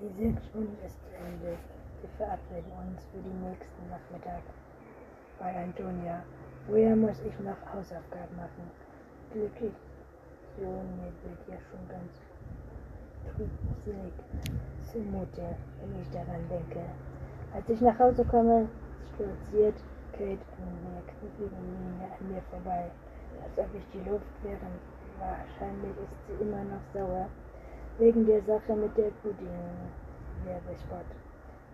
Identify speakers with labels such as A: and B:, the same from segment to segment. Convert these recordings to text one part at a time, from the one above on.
A: Die Stunden ist Ende. Wir verabreden uns für den nächsten Nachmittag bei Antonia. Woher muss ich noch Hausaufgaben machen? Glücklich. Mir wird ja schon ganz trübsinnig zumute, wenn ich daran denke. Als ich nach Hause komme, stolziert Kate an mir kniffligen Miene an mir vorbei, als ob ich die Luft während. Wahrscheinlich ist sie immer noch sauer wegen der Sache mit der Pudding-Werbespot.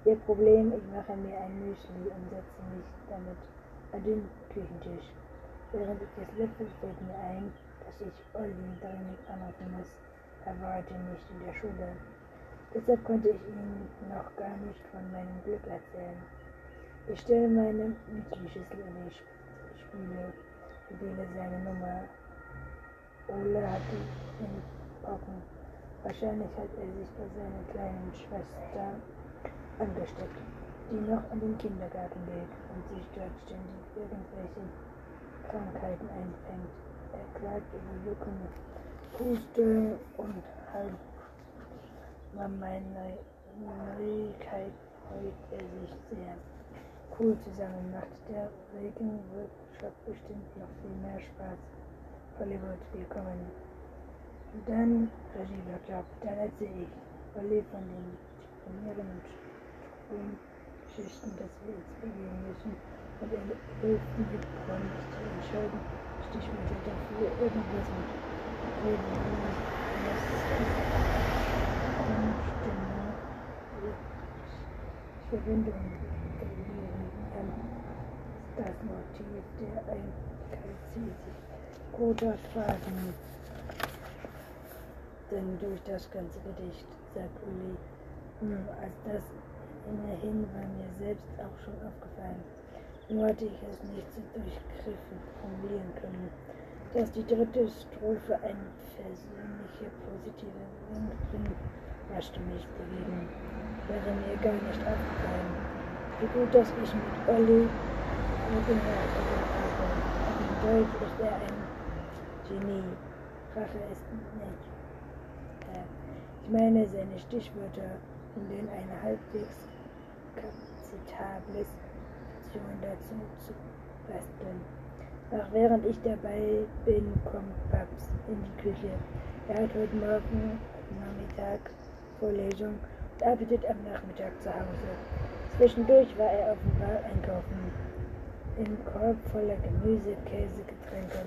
A: Ihr Problem, ich mache mir ein Müsli und setze mich damit an den Küchentisch. Während ich es löffel, fällt mir ein, dass ich Olli dringend anrufen muss. Er war heute nicht in der Schule. Deshalb konnte ich ihm noch gar nicht von meinem Glück erzählen. Ich stelle meine Müsli-Schüssel in die Spüle wähle seine Nummer. Ole hat ihn in Pocken. Wahrscheinlich hat er sich bei seiner kleinen Schwester angesteckt, die noch in den Kindergarten geht und sich dort ständig irgendwelche Krankheiten einfängt. Er klagt über Jucken, Huste und meine Neuigkeit freut er sich sehr. Cool zusammen macht der Regenworkshop bestimmt noch viel mehr Spaß. Hollywood, willkommen. Und dann Regie-Workshop, dann erzähle ich Olli von den Pionieren und Schichten, dass wir jetzt begehen müssen. Und er hilft mir freundlich zu entscheiden, Stichwörter dafür irgendwas mit Reden, Verbindung verlieren kann. Das Motiv der sich roter Faden denn durch das ganze Gedicht, sagt Uli. Hm, als das immerhin war mir selbst auch schon aufgefallen. Nur hatte ich es nicht so durchgriffen formulieren können, dass die dritte Strophe eine persönliche positive Wendung bringt, waschte mich dagegen wäre mir gar nicht aufgefallen. Wie gut, dass ich mit Olli Deutsch ist er ein Genie. Rache ist nicht. Ich meine seine Stichwörter, um denen eine halbwegs kapazitables Option dazu zu basteln. Ach, während ich dabei bin, kommt Babs in die Küche. Er hat heute Morgen Nachmittag Vorlesung arbeitet am Nachmittag zu Hause. Zwischendurch war er auf dem Bar einkaufen. Im Korb voller Gemüse, Käse, Getränke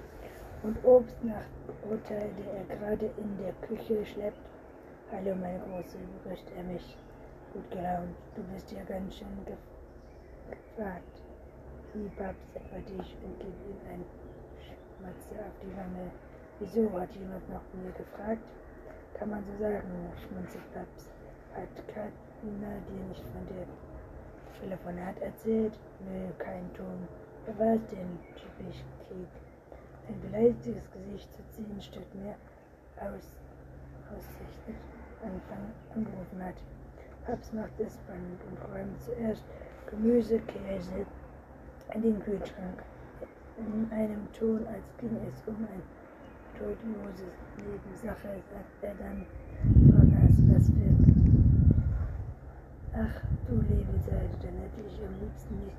A: und Obst nach Urteil, der er gerade in der Küche schleppt. Hallo, meine Große, begrüßt er mich. Gut gelaunt, du bist ja ganz schön gefragt. Wie Babs etwa dich und gib ihm ein Schmatze auf die Wange. Wieso, hat jemand nach mir gefragt? Kann man so sagen, schmunzelt Babs. Hat Katharina dir nicht von dem Telefonat erzählt? Nö, kein Ton. Wer war es denn? Typisch Kate. Ein beleidigtes Gesicht zu ziehen, statt mir aus, aussichtlich Anfang angerufen hat. Macht es spannend und räumt zuerst Gemüse, Käse in den Kühlschrank. In einem Ton, als ging es um ein totlose Nebensache, sagt er dann, Nass, was für Ach, du liebe Seite, dann hätte ich am liebsten nicht.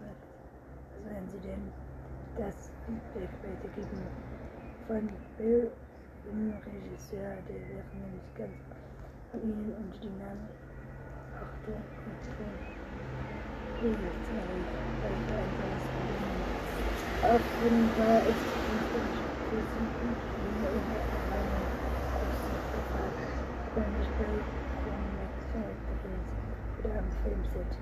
A: Was werden Sie denn das Feedback weitergeben? Von Bill, dem Regisseur, der wäre nämlich ganz von Ihnen und weil ich ein kleines Problem Offenbar ist es nicht wenn ihr über eine Aussicht gefragt, wenn ich bei wieder am Filmset.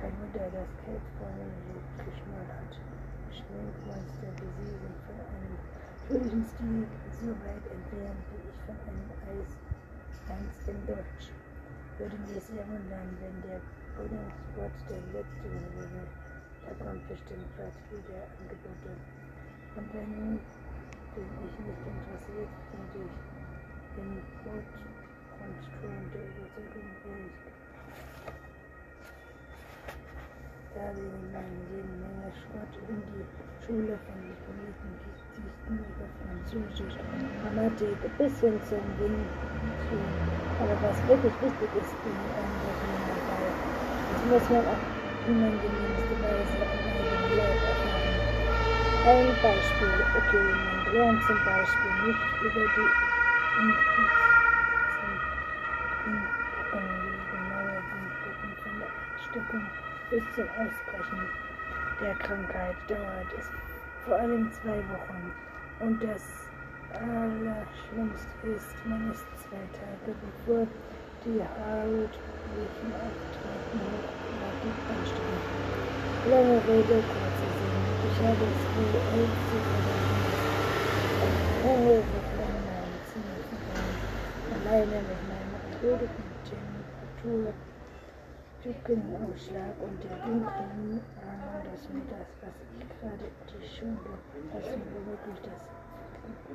A: Kein Wunder, dass Kate vorhin so geschmort hat. Schminkmonster wie sie sind von einem fröhlichen Stil so weit entfernt wie ich von einem Eis. Eins in Deutsch. Würde mir sehr wundern, wenn der Puddingspot der letzte wäre. Da kommt bestimmt bald wieder Angebote. Und wenn bin ich nicht interessiert, finde ich den Boot und Strom der Überzeugung ehrlich wir jede Menge Schrott in die Schule von diplomierten Geschichten über Französisch, Grammatik bis hin zum Ding zu Aber was wirklich wichtig ist in einem Regionalball, das muss man auf unangenehmste Weise erfahren. Ein Beispiel, okay, man lernt zum Beispiel nicht über die Ansteckung bis zum Ausbrechen der Krankheit dauert es vor allem zwei Wochen. Und das Allerschlimmste ist, man ist zwei Tage bevor die hautlichen Auftreten hochgradig anstehen. Lange Rede, kurzer Sinn. Ich habe es wohl allzu vergessen, hohe Verflammen zu alleine mit meinem athletischen Temperatur Rückenausschlag und der dunklen Ahnung, dass mir das, was ich gerade die Schule lassen womöglich das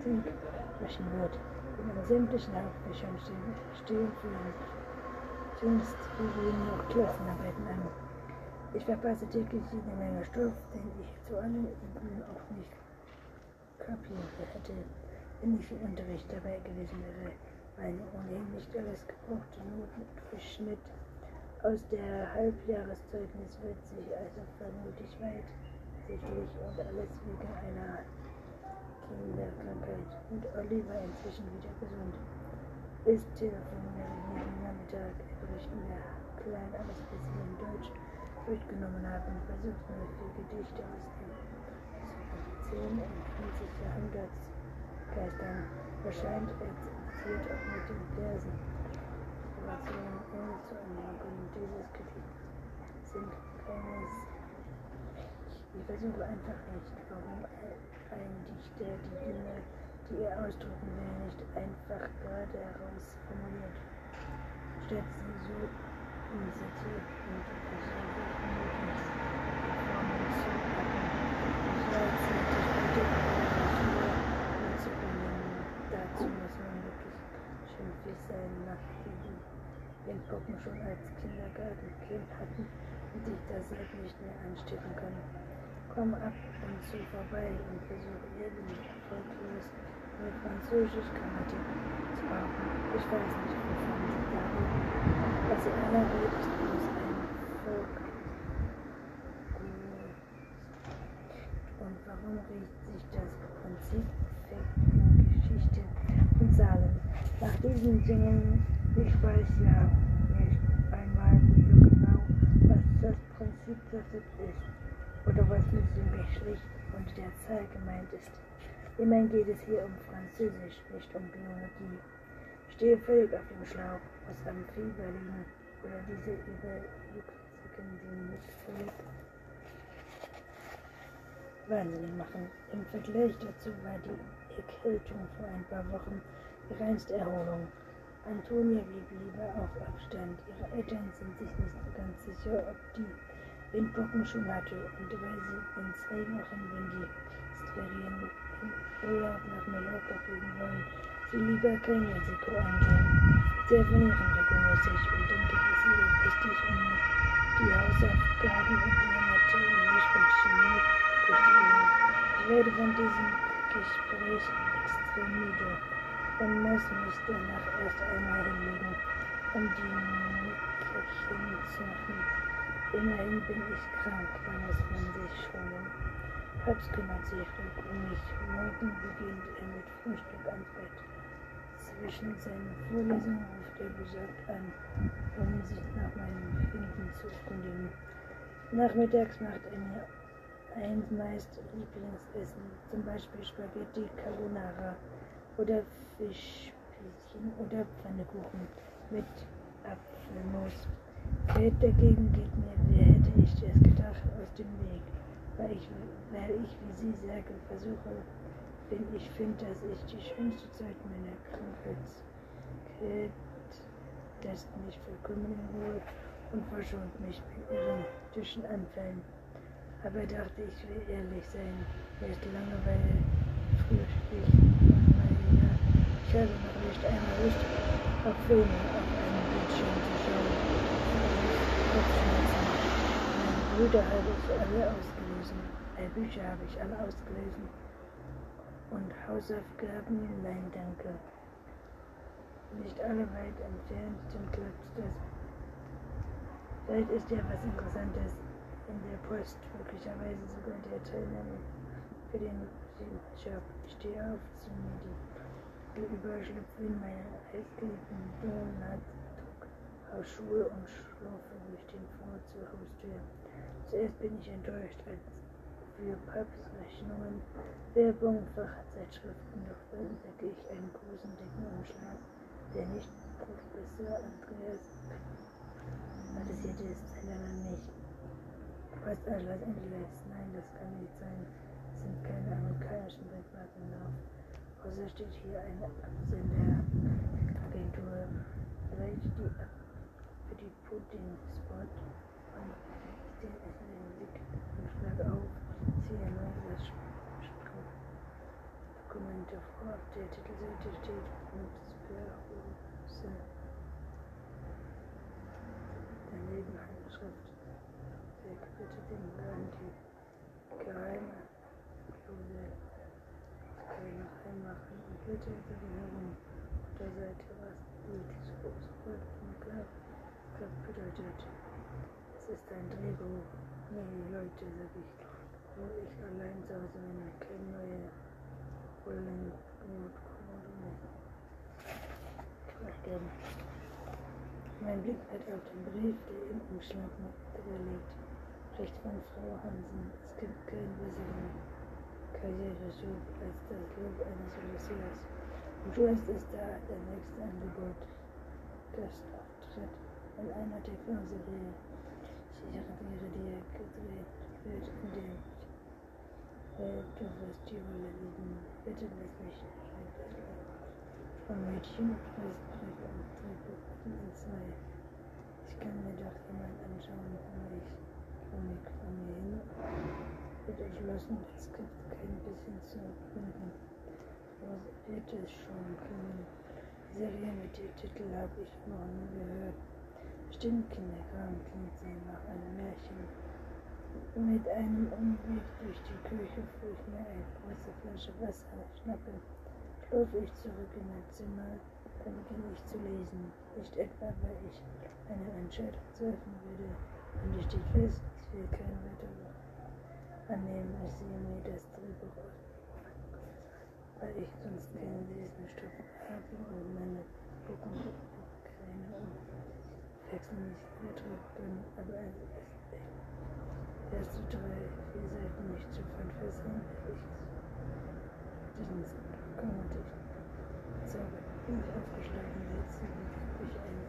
A: Zink brechen wird. In den sämtlichen Hauptfächern stehen, stehen für für jeden noch Klassenarbeiten an. Ich verpasse täglich jede Menge Stoff, den ich zu allen Übungen auch nicht kapiert hätte, wenn ich im Unterricht dabei gewesen wäre. Meine ohnehin nicht alles gebrauchte Noten Durchschnitt aus der Halbjahreszeugnis wird sich also vermutlich weit sichtlich und alles wegen einer Kinderkrankheit. Und Oliver inzwischen wieder gesund. Ist telefoniert jeden Nachmittag, berichten der Klein alles, was sie in Deutsch durchgenommen haben, versucht nur vier Gedichte aus dem 10. und 20. Jahrhundertsgeistern. Erscheint erzählt auch mit den Versen. Informationen ohne zu anmerken. Dieses Kritik sind keines. Ich versuche einfach nicht, warum ein Dichter die Dinge, die er ausdrücken will, nicht einfach gerade heraus formuliert, statt sie so initiativ und persönlich möglichst Formen zu packen. Gleichzeitig bitte Schule mitzubringen. Dazu muss man wirklich schimpfig sein nach diesem den Pocken schon als Kindergartenkind hatten und sich deshalb nicht mehr anstecken können. Komm ab und zu vorbei und versuche irgendwie erfolglos mit Französisch Grammatik zu bauen. Ich weiß nicht, wovon sie da reden. Was in aller Welt ist bloß ein Volk. Und warum riecht sich das Prinzip in Geschichte und Zahlen? Nach diesen Dingen ich weiß ja nicht einmal so genau, was das Prinzip das ist oder was mit dem Geschlecht und der Zahl gemeint ist. Immerhin geht es hier um Französisch, nicht um Biologie. Ich stehe völlig auf dem Schlauch aus Amphi Berlin oder diese Überwüchsigen, die mich völlig wahnsinnig machen. Im Vergleich dazu war die Erkältung vor ein paar Wochen reinste Erholung. Antonia blieb lieber auf Abstand. Ihre Eltern sind sich nicht so ganz sicher, ob die Windpocken schon hatte und weil sie in zwei Wochen, wenn die Sterien im Urlaub nach Mallorca fliegen wollen, sie lieber kein Risiko eingehen. Sie trainieren regelmäßig und dann geht es ihnen wichtig, um die Hausaufgaben und die Englisch und Chemie durchzugehen. Ich werde von diesem Gespräch extrem müde und muss mich danach erst einmal hinlegen, um die Nickerchen zu machen. Immerhin bin ich krank, da muss man sich schonen. Papst kümmert sich um mich. Morgen beginnt er mit Frühstück ans Bett. Zwischen seinen Vorlesungen ruft er besorgt an, um sich nach meinem Befinden zu erkundigen. Nachmittags macht er mir ein meist Lieblingsessen, zum Beispiel Spaghetti Carbonara oder Fischspießchen oder Pfannekuchen mit Apfelmus. Geld dagegen geht mir, wer hätte ich es gedacht, aus dem Weg, weil ich, weil ich wie Sie sage, versuche, wenn ich finde, dass ich die schönste Zeit meiner Krankheit lässt mich vollkommen in Ruhe und verschont mich mit ihren Tischen anfallen. Aber dachte ich will ehrlich sein, erst Langeweile, Frühstück ich habe noch nicht einmal Lust, auf Filme auf einem Bildschirm zu schauen. Kopfschmerzen. Meine Brüder habe ich alle ausgelesen. Äh, Bücher habe ich alle ausgelesen. Und Hausaufgaben, nein, danke. nicht alle weit entfernt sind, klappt das. Vielleicht ist ja was Interessantes in der Post, möglicherweise sogar der Teilnahme für den Job. Ich stehe auf, ziehe mir Überschlüpfe in meine eisgeliebten Donut aus Schuhe und schlurfe durch den Flur zur Haustür. Zuerst bin ich enttäuscht, als für Papstrechnungen, Werbung, Fachzeitschriften, doch dann entdecke ich einen großen, dicken Umschlag, der nicht Professor Andreas adressiert ist, sondern nicht. Fast Los Angeles, nein, das kann nicht sein. Es sind keine amerikanischen Briefmarken drauf. Außer steht hier eine Absenderagentur. Vielleicht die für die Putin-Spot und den Musik auf. Dokumente vor. Auf der Titelseite steht Nutzperuse. Daneben eine Schrift. Weg bitte den Laden die geheime Klose keine und Unterseite was die sofort und klar bedeutet. Es ist ein Drehbuch. Nee, Leute, sag ich wo ich allein Hause bin und keine neue Rollen nachdem mein Blick fällt auf den Brief, der im Umschlag liegt. Recht von Frau Hansen. Es gibt keinen besseren Karriereschub als das Lob eines Messias. Und Trust ist da der nächste Angebot. Gastauftritt in einer TV-Serie. Ich wäre dir gedreht wird, in dem die Rolle lieben. Bitte lass mich Vom Mädchen ist Briefe und Drehbuch in zwei. Ich kann mir doch jemand anschauen, wo ich Chronik von mir hin. Wird entschlossen, das Skript kein bisschen zu finden. Was wird es schon können? Serie mit dem Titel habe ich noch nie gehört. Bestimmt Kinderkram klingt sie nach einem Märchen. Mit einem Umweg durch die Küche, wo ich mir eine große Flasche Wasser schnappe, schlurfe ich zurück in mein Zimmer, dann beginne ich zu lesen. Nicht etwa, weil ich eine Entscheidung treffen würde, und es steht fest, ich will kein weiteres annehmen, als mir das Drehbuch weil ich sonst keinen Lesenstoff habe und meine keine Wechsel nicht gedrückt bin, aber es ist erste drei, vier Seiten nicht zu verfesseln, ich diesen konnte ich selber nicht aufgeschlagen setzen, durch eine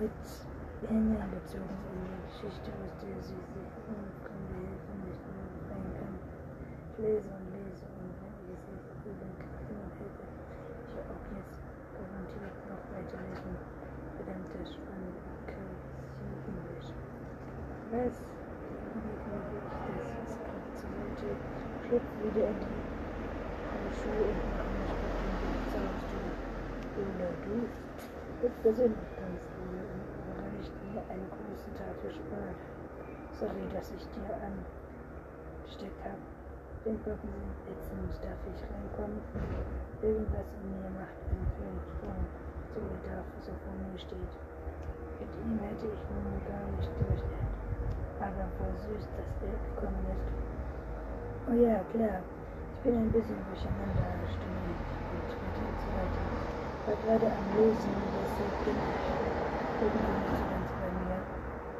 A: mit in die Geschichte, aus der sie sich ohne Hilfe nicht mehr befreien kann. Ich lese und lese und wenn ich es nicht üben hätte, ich auch jetzt garantiert noch weiterlesen. Verdammte Spannung, Englisch. Was? Wie glaube ich, das ist zur Seite, schlüpft wieder in die Schuhe und mache mich mit dem Bild saust du. Oder du? Jetzt persönlich kannst du und überreicht mir große Tafel Schokolade. Sorry, dass ich dir angesteckt habe. Den Poppen sind ätzend, darf ich reinkommen? Irgendwas in mir macht einen Fehlsprung, so wie der so vor mir steht. Mit ihm hätte ich nun gar nicht gerechnet aber voll süß, dass er gekommen ist. Oh ja, klar. Ich bin ein bisschen durcheinander, ich und trete zur Seite. War gerade am Lesen, deshalb bin ich irgendwie so.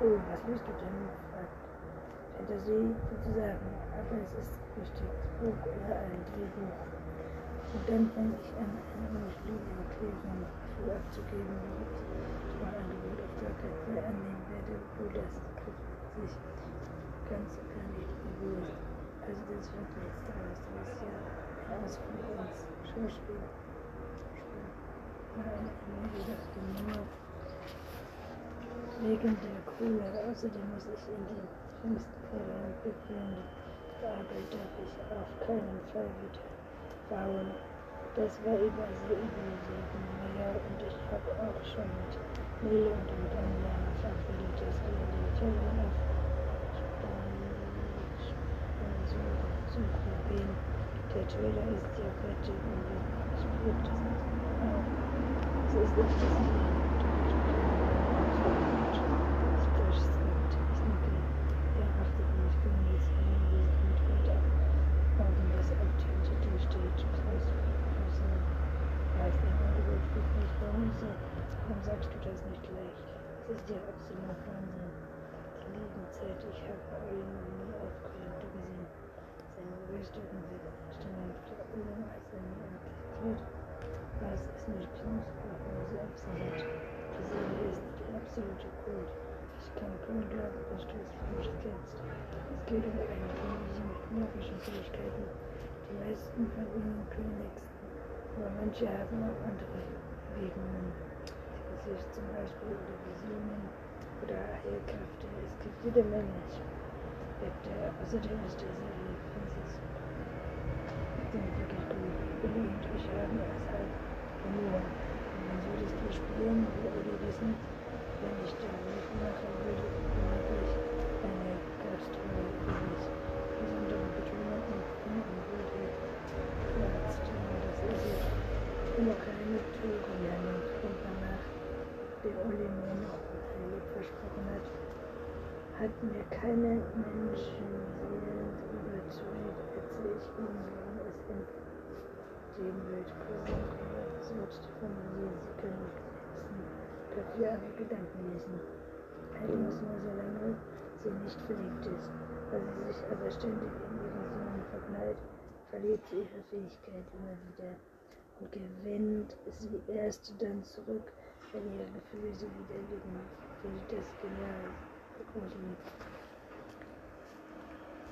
A: Oh, was liest du denn? fragt Fantasie sozusagen, aber es ist richtig, Buch oder ein Drehbuch. Und dann fange ich an, eine unschuldige Erklärung dafür abzugeben, wie ich das Angebot auf keinen Fall annehmen werde, wo das sich ganz gar nicht bewusst. Also das wird nichts daraus. Du bist ja ein Ausflug ins Schauspiel. Ich dachte nur wegen der Kohle. Außerdem muss ich in die Fälle befehlen. Die Arbeit darf ich auf keinen Fall wieder bauen. Das war über so übersehen. Naja, und ich habe auch schon mit Nele und dem Daniel verabredet, dass wir die Children of Suchen. Der Trailer ist ja fertig und ich spürt das Warum sagst du das nicht gleich? Es ist ja absolut Wahnsinn. Die lieben Zeit, ich habe noch nie aufgehört gesehen. Seine Rüstung wird Stimmung der Bildung als er nie entdeckt Was ist nicht Knusper und Selbstsalat? Die Seele ist der absolute Kult. Ich kann kaum glauben, dass du es falsch kennst. Es geht um einen König mit magischen Fähigkeiten. Die meisten von ihnen können nächsten, aber manche haben auch andere Bewegungen sich zum Beispiel über Visionen oder Heilkräfte. Es gibt jede Menge. Außerdem ist Serie Francis wirklich gut. Und ich haben es halt nur. Und dann solltest du spielen oder wissen, wenn ich da mitmache, würde womöglich eine Gastrolle übrigens besondere Betonung und Unruhigkeit verletzt. Das ist. Immer keine Tourennennung und den Uli mir noch heilig versprochen hat, hat mir keine Menschenseelen überzeugt, erzähle ich worum es in dem Bild versucht zu formulieren. Sie können nicht wissen, dafür aber Gedanken lesen. Allerdings nur solange sie nicht verliebt ist. Weil sie sich aber ständig in ihren Sohn verknallt, verliert sie ihre Fähigkeit immer wieder und gewinnt sie erst dann zurück, wenn ihre Gefühle sie wieder lieben, will das genial vergrößern.